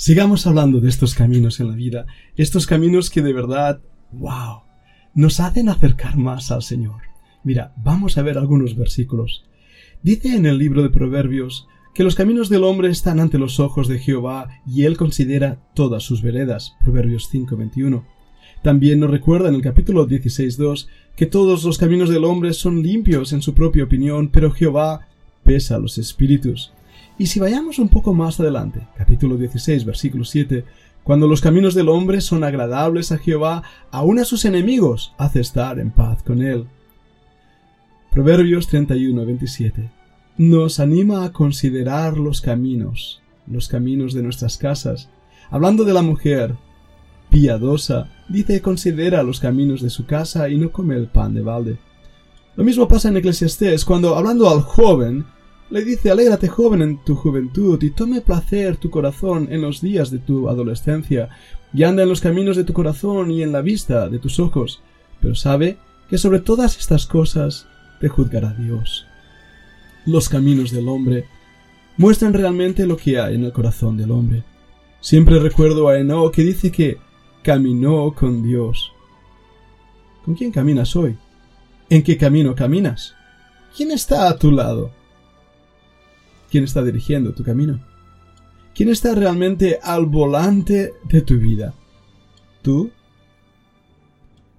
Sigamos hablando de estos caminos en la vida, estos caminos que de verdad, wow, nos hacen acercar más al Señor. Mira, vamos a ver algunos versículos. Dice en el libro de Proverbios que los caminos del hombre están ante los ojos de Jehová y él considera todas sus veredas. Proverbios 5:21. También nos recuerda en el capítulo 16:2 que todos los caminos del hombre son limpios en su propia opinión, pero Jehová pesa los espíritus. Y si vayamos un poco más adelante, capítulo 16, versículo 7, cuando los caminos del hombre son agradables a Jehová, aun a sus enemigos hace estar en paz con él. Proverbios 31, 27. Nos anima a considerar los caminos, los caminos de nuestras casas. Hablando de la mujer piadosa, dice considera los caminos de su casa y no come el pan de balde. Lo mismo pasa en Eclesiastés, cuando hablando al joven, le dice, alégrate joven en tu juventud y tome placer tu corazón en los días de tu adolescencia, y anda en los caminos de tu corazón y en la vista de tus ojos, pero sabe que sobre todas estas cosas te juzgará Dios. Los caminos del hombre muestran realmente lo que hay en el corazón del hombre. Siempre recuerdo a Eno que dice que caminó con Dios. ¿Con quién caminas hoy? ¿En qué camino caminas? ¿Quién está a tu lado? Quién está dirigiendo tu camino. ¿Quién está realmente al volante de tu vida? ¿Tú?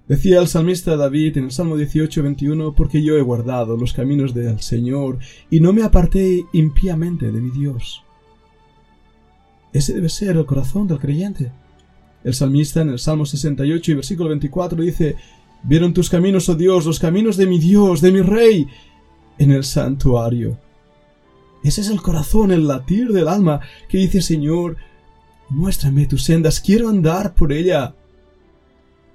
Decía el salmista David en el Salmo 18, 21, porque yo he guardado los caminos del Señor y no me aparté impíamente de mi Dios. Ese debe ser el corazón del creyente. El salmista en el Salmo 68 y versículo 24 dice, Vieron tus caminos, oh Dios, los caminos de mi Dios, de mi Rey, en el santuario. Ese es el corazón, el latir del alma que dice Señor, muéstrame tus sendas, quiero andar por ella,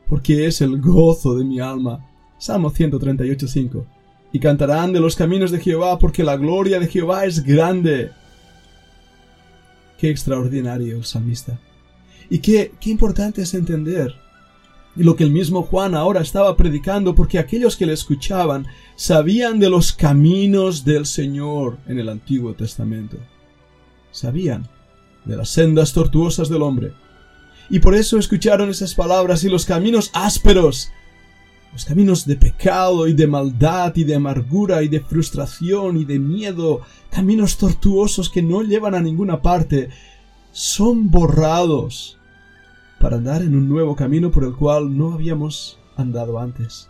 porque es el gozo de mi alma. Salmo 138.5. Y cantarán de los caminos de Jehová, porque la gloria de Jehová es grande. Qué extraordinario el salmista. Y qué, qué importante es entender lo que el mismo Juan ahora estaba predicando, porque aquellos que le escuchaban sabían de los caminos del Señor en el Antiguo Testamento. Sabían de las sendas tortuosas del hombre. Y por eso escucharon esas palabras y los caminos ásperos, los caminos de pecado y de maldad y de amargura y de frustración y de miedo, caminos tortuosos que no llevan a ninguna parte, son borrados para andar en un nuevo camino por el cual no habíamos andado antes.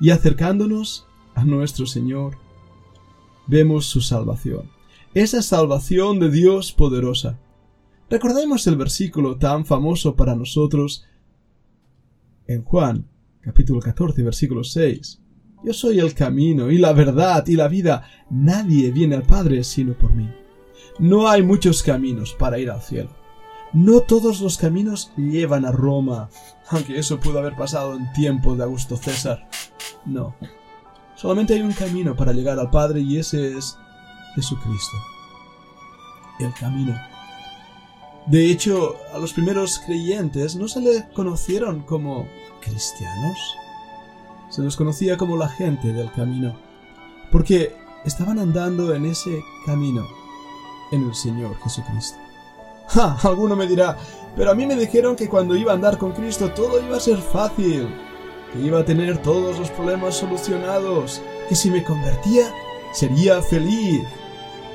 Y acercándonos a nuestro Señor, vemos su salvación, esa salvación de Dios poderosa. Recordemos el versículo tan famoso para nosotros en Juan, capítulo 14, versículo 6. Yo soy el camino y la verdad y la vida. Nadie viene al Padre sino por mí. No hay muchos caminos para ir al cielo. No todos los caminos llevan a Roma, aunque eso pudo haber pasado en tiempos de Augusto César. No. Solamente hay un camino para llegar al Padre y ese es Jesucristo. El camino. De hecho, a los primeros creyentes no se les conocieron como cristianos. Se los conocía como la gente del camino. Porque estaban andando en ese camino, en el Señor Jesucristo. Ja, alguno me dirá, pero a mí me dijeron que cuando iba a andar con Cristo todo iba a ser fácil, que iba a tener todos los problemas solucionados, que si me convertía sería feliz.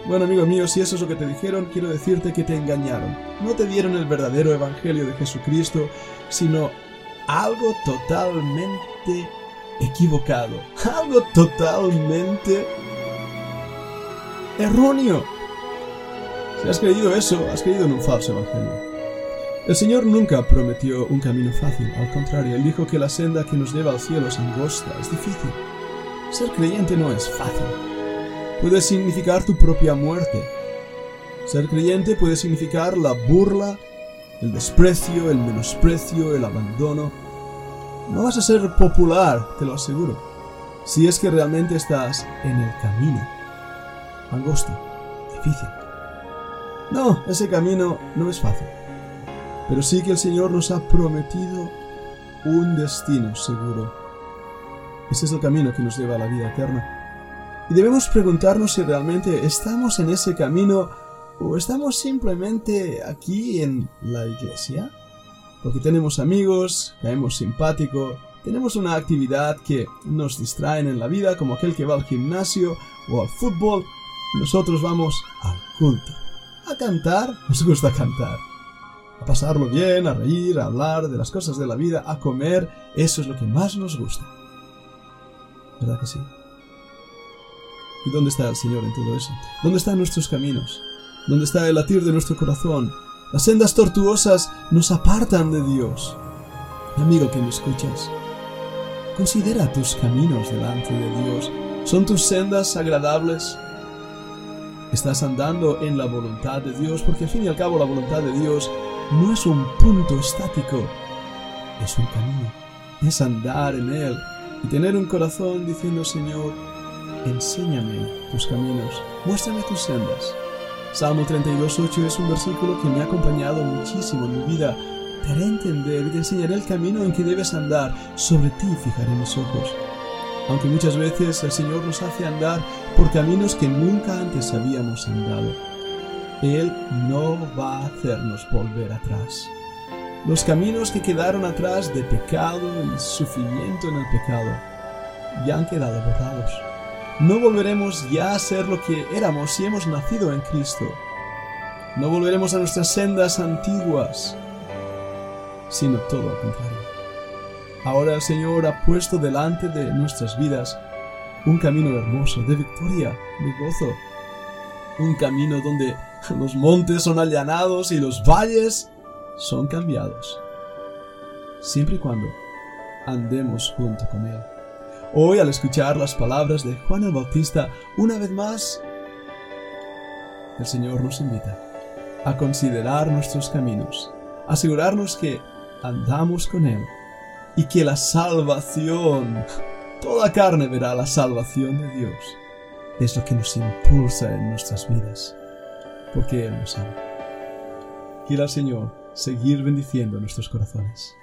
Bueno, amigo mío, si eso es lo que te dijeron, quiero decirte que te engañaron. No te dieron el verdadero evangelio de Jesucristo, sino algo totalmente equivocado, algo totalmente erróneo. Si has creído eso, has creído en un falso evangelio. El Señor nunca prometió un camino fácil, al contrario, Él dijo que la senda que nos lleva al cielo es angosta, es difícil. Ser creyente no es fácil. Puede significar tu propia muerte. Ser creyente puede significar la burla, el desprecio, el menosprecio, el abandono. No vas a ser popular, te lo aseguro, si es que realmente estás en el camino. Angosto, difícil. No, ese camino no es fácil. Pero sí que el Señor nos ha prometido un destino seguro. Ese es el camino que nos lleva a la vida eterna. Y debemos preguntarnos si realmente estamos en ese camino ¿O estamos simplemente aquí en la iglesia? Porque tenemos amigos, caemos simpático, tenemos una actividad que nos distraen en la vida, como aquel que va al gimnasio o al fútbol. Nosotros vamos al culto. A cantar, nos gusta cantar. A pasarlo bien, a reír, a hablar de las cosas de la vida, a comer, eso es lo que más nos gusta. ¿Verdad que sí? ¿Y dónde está el Señor en todo eso? ¿Dónde están nuestros caminos? ¿Dónde está el latir de nuestro corazón? Las sendas tortuosas nos apartan de Dios. Amigo que me escuchas, considera tus caminos delante de Dios. ¿Son tus sendas agradables? ¿Estás andando en la voluntad de Dios? Porque al fin y al cabo la voluntad de Dios no es un punto estático, es un camino, es andar en Él y tener un corazón diciendo Señor, enséñame tus caminos, muéstrame tus sendas. Salmo 32.8 es un versículo que me ha acompañado muchísimo en mi vida. Te haré entender y te enseñaré el camino en que debes andar. Sobre ti fijaré mis ojos. Aunque muchas veces el Señor nos hace andar por caminos que nunca antes habíamos andado. Él no va a hacernos volver atrás. Los caminos que quedaron atrás de pecado y sufrimiento en el pecado ya han quedado borrados. No volveremos ya a ser lo que éramos si hemos nacido en Cristo. No volveremos a nuestras sendas antiguas, sino todo lo contrario. Ahora el Señor ha puesto delante de nuestras vidas un camino hermoso, de victoria, de gozo. Un camino donde los montes son allanados y los valles son cambiados. Siempre y cuando andemos junto con Él. Hoy al escuchar las palabras de Juan el Bautista, una vez más, el Señor nos invita a considerar nuestros caminos, asegurarnos que andamos con Él y que la salvación, toda carne verá la salvación de Dios, es lo que nos impulsa en nuestras vidas, porque Él nos ama. Quiera el Señor seguir bendiciendo nuestros corazones.